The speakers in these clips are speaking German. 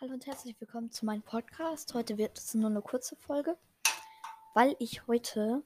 Hallo und herzlich willkommen zu meinem Podcast. Heute wird es nur eine kurze Folge, weil ich heute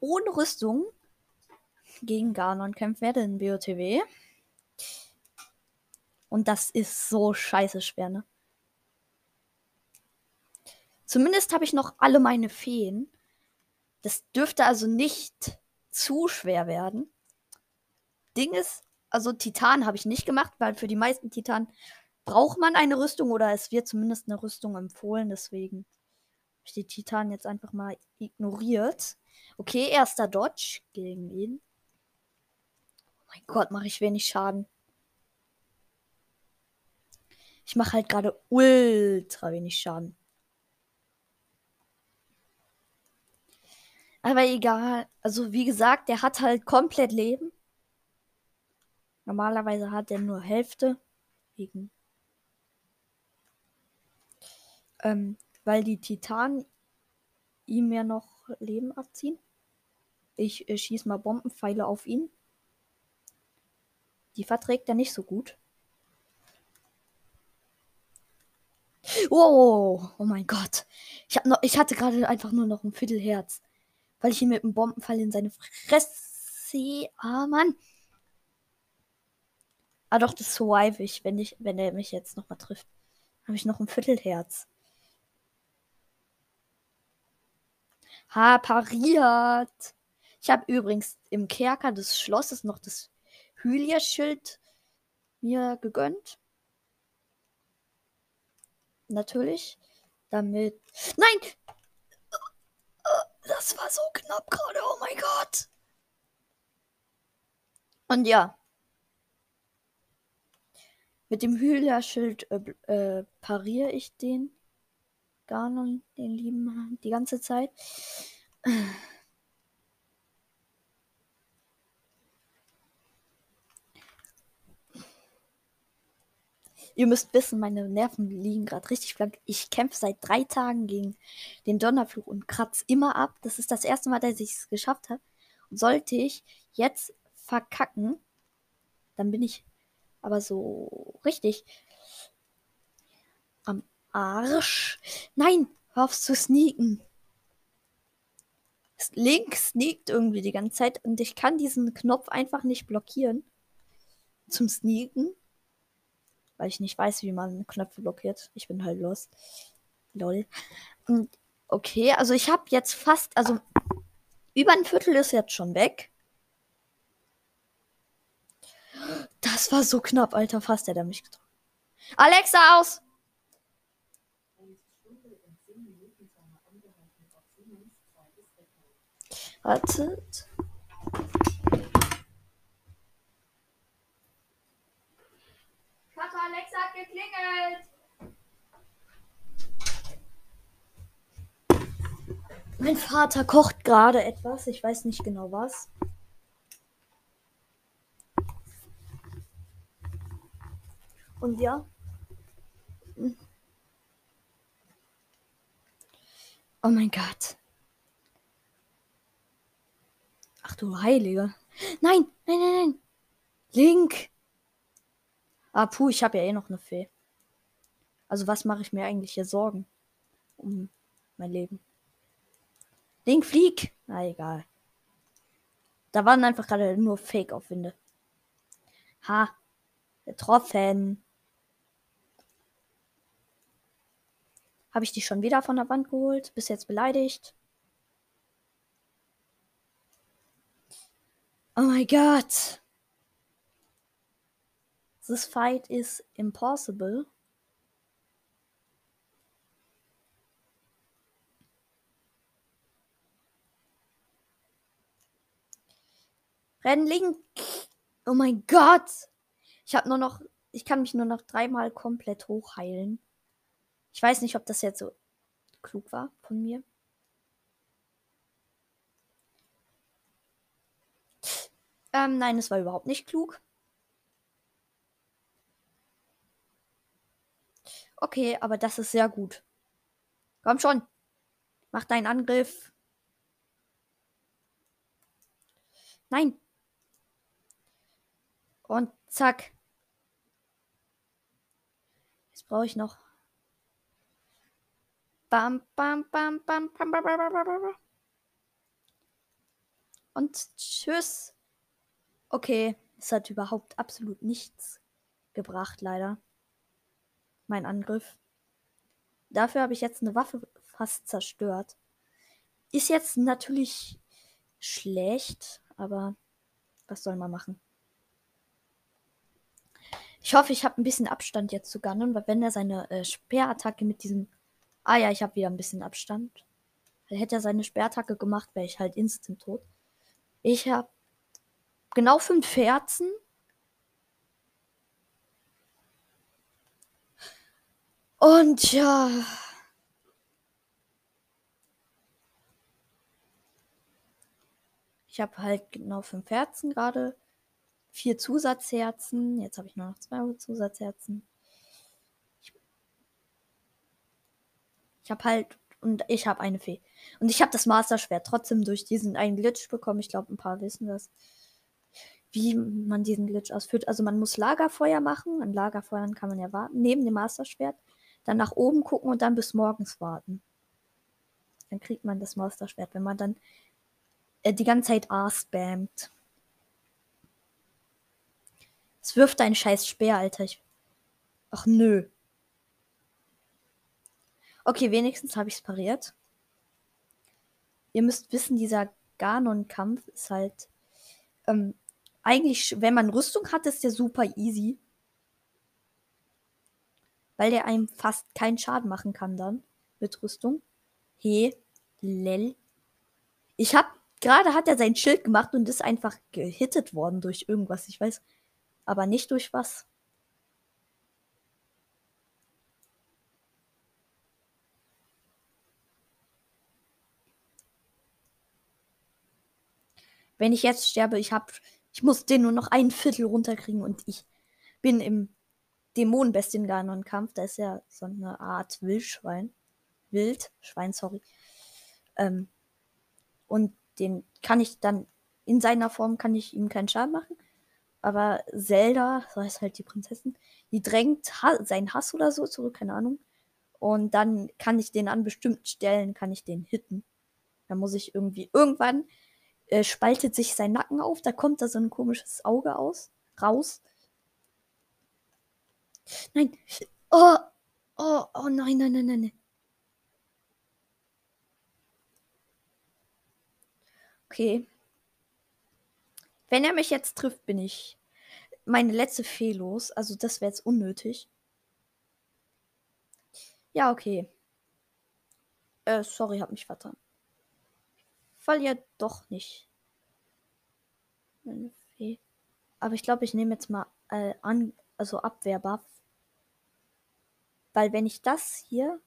ohne Rüstung gegen Ganon kämpfen werde in BOTW. Und das ist so scheiße schwer, ne? Zumindest habe ich noch alle meine Feen. Das dürfte also nicht zu schwer werden. Ding ist, also Titan habe ich nicht gemacht, weil für die meisten Titanen braucht man eine Rüstung oder es wird zumindest eine Rüstung empfohlen. Deswegen habe ich die Titan jetzt einfach mal ignoriert. Okay, erster Dodge gegen ihn. Oh mein Gott, mache ich wenig Schaden. Ich mache halt gerade ultra wenig Schaden. Aber egal. Also wie gesagt, der hat halt komplett Leben. Normalerweise hat er nur Hälfte. Wegen. Ähm, weil die Titanen ihm ja noch Leben abziehen. Ich äh, schieße mal Bombenpfeile auf ihn. Die verträgt er nicht so gut. Oh, oh mein Gott. Ich, hab noch, ich hatte gerade einfach nur noch ein Viertelherz. Weil ich ihn mit einem Bombenpfeil in seine Fresse. Ah, Mann. Ah, doch, das survive ich, wenn, ich, wenn er mich jetzt nochmal trifft. Habe ich noch ein Viertelherz. Ha, pariert. Ich habe übrigens im Kerker des Schlosses noch das Hylia-Schild mir gegönnt. Natürlich. Damit. Nein! Das war so knapp gerade. Oh mein Gott. Und ja. Mit dem Hylia-Schild äh, äh, pariere ich den. Ganon, den lieben, die ganze Zeit. Ihr müsst wissen, meine Nerven liegen gerade richtig blank. Ich kämpfe seit drei Tagen gegen den Donnerfluch und kratze immer ab. Das ist das erste Mal, dass ich es geschafft habe. Und sollte ich jetzt verkacken, dann bin ich aber so richtig Arsch. Nein, hör auf zu sneaken. Link sneakt irgendwie die ganze Zeit und ich kann diesen Knopf einfach nicht blockieren zum Sneaken weil ich nicht weiß, wie man Knöpfe blockiert. Ich bin halt los. Lol. Und okay, also ich habe jetzt fast, also über ein Viertel ist jetzt schon weg. Das war so knapp, Alter. Fast hätte er mich getroffen. Alexa aus! Wartet. Vater Alexa hat geklingelt. Mein Vater kocht gerade etwas. Ich weiß nicht genau was. Und ja. Oh mein Gott. Ach du Heilige. Nein, nein, nein, nein. Link. Ah, puh, ich habe ja eh noch eine Fee. Also was mache ich mir eigentlich hier Sorgen? Um mein Leben. Link, flieg! Na egal. Da waren einfach gerade nur Fake-Aufwinde. Ha. Getroffen. Habe ich die schon wieder von der Wand geholt? Bis jetzt beleidigt. Oh mein Gott. This fight is impossible. Renn link. Oh mein Gott. Ich habe nur noch. Ich kann mich nur noch dreimal komplett hochheilen. Ich weiß nicht, ob das jetzt so klug war von mir. Ähm, nein, es war überhaupt nicht klug. Okay, aber das ist sehr gut. Komm schon. Mach deinen Angriff. Nein. Und zack. Jetzt brauche ich noch. Bam, bam, bam, bam, bam, bam, bam, bam, bam. Und tschüss. Okay, es hat überhaupt absolut nichts gebracht, leider. Mein Angriff. Dafür habe ich jetzt eine Waffe fast zerstört. Ist jetzt natürlich schlecht, aber was soll man machen? Ich hoffe, ich habe ein bisschen Abstand jetzt zu Ganon, weil wenn er seine äh, Speerattacke mit diesem. Ah ja, ich habe wieder ein bisschen Abstand. Hätte er seine Speerattacke gemacht, wäre ich halt instant tot. Ich habe genau fünf Herzen. Und ja. Ich habe halt genau fünf Herzen gerade. Vier Zusatzherzen. Jetzt habe ich nur noch zwei Zusatzherzen. Ich, ich habe halt. Und ich habe eine Fee. Und ich habe das Master-Schwert trotzdem durch diesen einen Glitch bekommen. Ich glaube, ein paar wissen das. Wie man diesen Glitch ausführt. Also man muss Lagerfeuer machen. An Lagerfeuern kann man ja warten. Neben dem Master-Schwert. Dann nach oben gucken und dann bis morgens warten. Dann kriegt man das Master-Schwert. Wenn man dann äh, die ganze Zeit A spammt. Es wirft einen scheiß Speer, Alter. Ich... Ach nö. Okay, wenigstens habe ich es pariert. Ihr müsst wissen, dieser Ganon-Kampf ist halt ähm, eigentlich, wenn man Rüstung hat, ist der super easy. Weil der einem fast keinen Schaden machen kann dann mit Rüstung. He, lel. Ich hab Gerade hat er sein Schild gemacht und ist einfach gehittet worden durch irgendwas. Ich weiß aber nicht durch was. Wenn ich jetzt sterbe, ich hab, ich muss den nur noch ein Viertel runterkriegen und ich bin im Dämonenbestien Ganon-Kampf. Da ist ja so eine Art Wildschwein. Wildschwein, sorry. Ähm, und den kann ich dann in seiner Form kann ich ihm keinen Schaden machen. Aber Zelda, so heißt halt die Prinzessin, die drängt ha seinen Hass oder so zurück, keine Ahnung. Und dann kann ich den an bestimmten Stellen, kann ich den hitten. Da muss ich irgendwie, irgendwann äh, spaltet sich sein Nacken auf, da kommt da so ein komisches Auge aus, raus. Nein. Oh, oh, oh nein, nein, nein, nein. Okay. Wenn er mich jetzt trifft, bin ich meine letzte Fee los. Also das wäre jetzt unnötig. Ja, okay. Äh, sorry, hab mich vertan. Fall ja doch nicht. Aber ich glaube, ich nehme jetzt mal äh, an, also Abwehrbuff. Weil wenn ich das hier.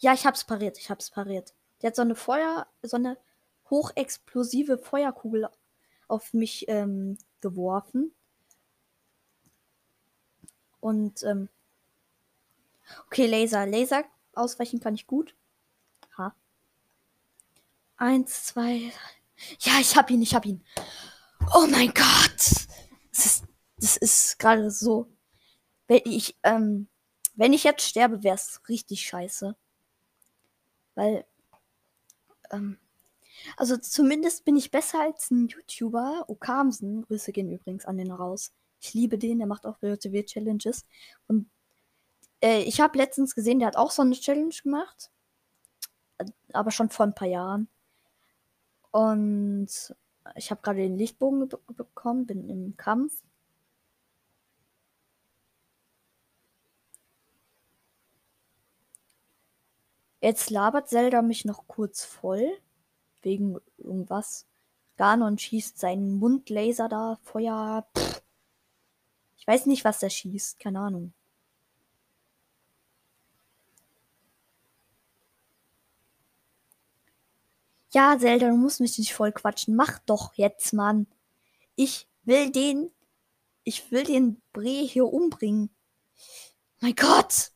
Ja, ich hab's pariert, ich hab's pariert. Der hat so eine Feuer, so eine hochexplosive Feuerkugel auf mich ähm, geworfen. Und ähm, okay, Laser. Laser ausweichen kann ich gut. Eins, zwei. Ja, ich hab ihn, ich hab ihn. Oh mein Gott. Das ist, das ist gerade so. Wenn ich, ähm, wenn ich jetzt sterbe, wäre es richtig scheiße. Weil ähm, also zumindest bin ich besser als ein YouTuber. Okamsen, Grüße gehen übrigens an den raus. Ich liebe den, der macht auch WTW-Challenges. Und äh, ich habe letztens gesehen, der hat auch so eine Challenge gemacht. Aber schon vor ein paar Jahren. Und ich habe gerade den Lichtbogen be bekommen, bin im Kampf. Jetzt labert Zelda mich noch kurz voll. Wegen irgendwas. Ganon schießt seinen Mundlaser da, Feuer. Pff. Ich weiß nicht, was der schießt. Keine Ahnung. Ja, Zelda, du musst mich nicht voll quatschen. Mach doch jetzt, Mann. Ich will den. Ich will den Bre hier umbringen. Mein Gott!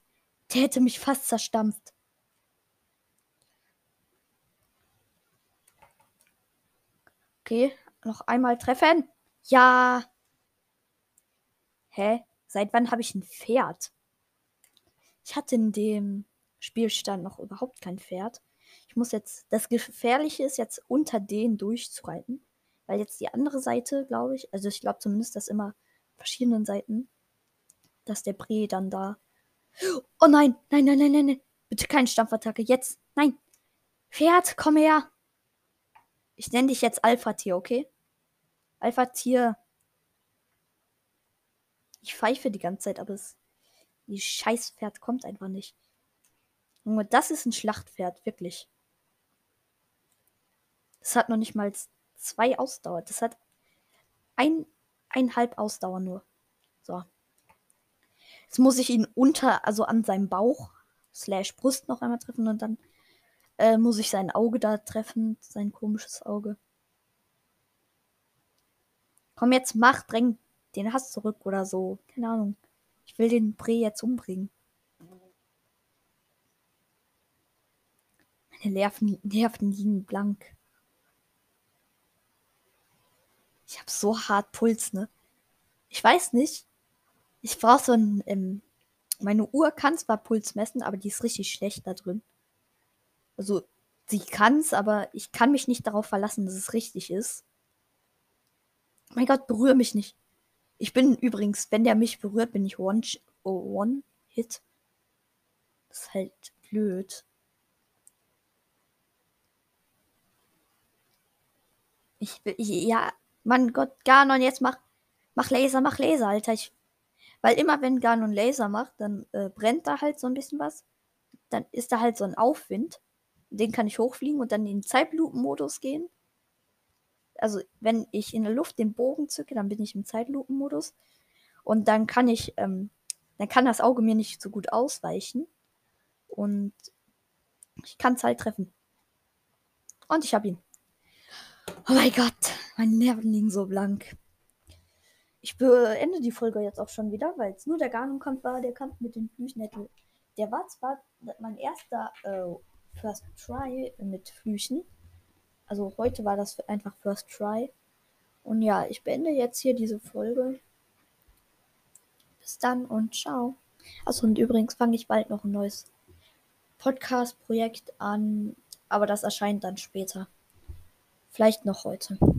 Der hätte mich fast zerstampft. Okay, noch einmal treffen. Ja. Hä? Seit wann habe ich ein Pferd? Ich hatte in dem Spielstand noch überhaupt kein Pferd. Ich muss jetzt, das Gefährliche ist jetzt unter den durchzureiten. Weil jetzt die andere Seite, glaube ich, also ich glaube zumindest, dass immer verschiedenen Seiten, dass der Bre dann da. Oh nein, nein, nein, nein, nein, nein. Bitte keine Stampfattacke. Jetzt. Nein. Pferd, komm her. Ich nenne dich jetzt Alpha-Tier, okay? Alpha-Tier. Ich pfeife die ganze Zeit, aber es. Die scheiß Pferd kommt einfach nicht. Junge, das ist ein Schlachtpferd, wirklich. Das hat noch nicht mal zwei Ausdauer. Das hat ein, eineinhalb Ausdauer nur. So. Jetzt muss ich ihn unter, also an seinem Bauch, slash Brust noch einmal treffen und dann äh, muss ich sein Auge da treffen, sein komisches Auge. Komm jetzt, mach, dräng den Hass zurück oder so. Keine Ahnung. Ich will den Bre jetzt umbringen. Meine Nerven, Nerven liegen blank. Ich habe so hart Puls, ne? Ich weiß nicht. Ich brauche so ein. Ähm, meine Uhr kann zwar Puls messen, aber die ist richtig schlecht da drin. Also, sie kann's, aber ich kann mich nicht darauf verlassen, dass es richtig ist. Mein Gott, berühre mich nicht. Ich bin übrigens, wenn der mich berührt, bin ich One, oh, one Hit. Das ist halt blöd. Ich ich, ja, Mann Gott, Ganon, jetzt mach, mach Laser, mach Laser, Alter. Ich, weil immer wenn Ganon Laser macht, dann äh, brennt da halt so ein bisschen was. Dann ist da halt so ein Aufwind. Den kann ich hochfliegen und dann in Zeitlupenmodus gehen. Also, wenn ich in der Luft den Bogen zücke, dann bin ich im Zeitlupenmodus. Und dann kann ich, ähm, dann kann das Auge mir nicht so gut ausweichen. Und ich kann es halt treffen. Und ich habe ihn. Oh mein Gott, meine Nerven liegen so blank. Ich beende die Folge jetzt auch schon wieder, weil es nur der Ganon-Kampf war, der Kampf mit den Flüchen. Der war zwar mein erster äh, First Try mit Flüchen. Also heute war das einfach First Try. Und ja, ich beende jetzt hier diese Folge. Bis dann und ciao. Achso, und übrigens fange ich bald noch ein neues Podcast-Projekt an, aber das erscheint dann später. Vielleicht noch heute.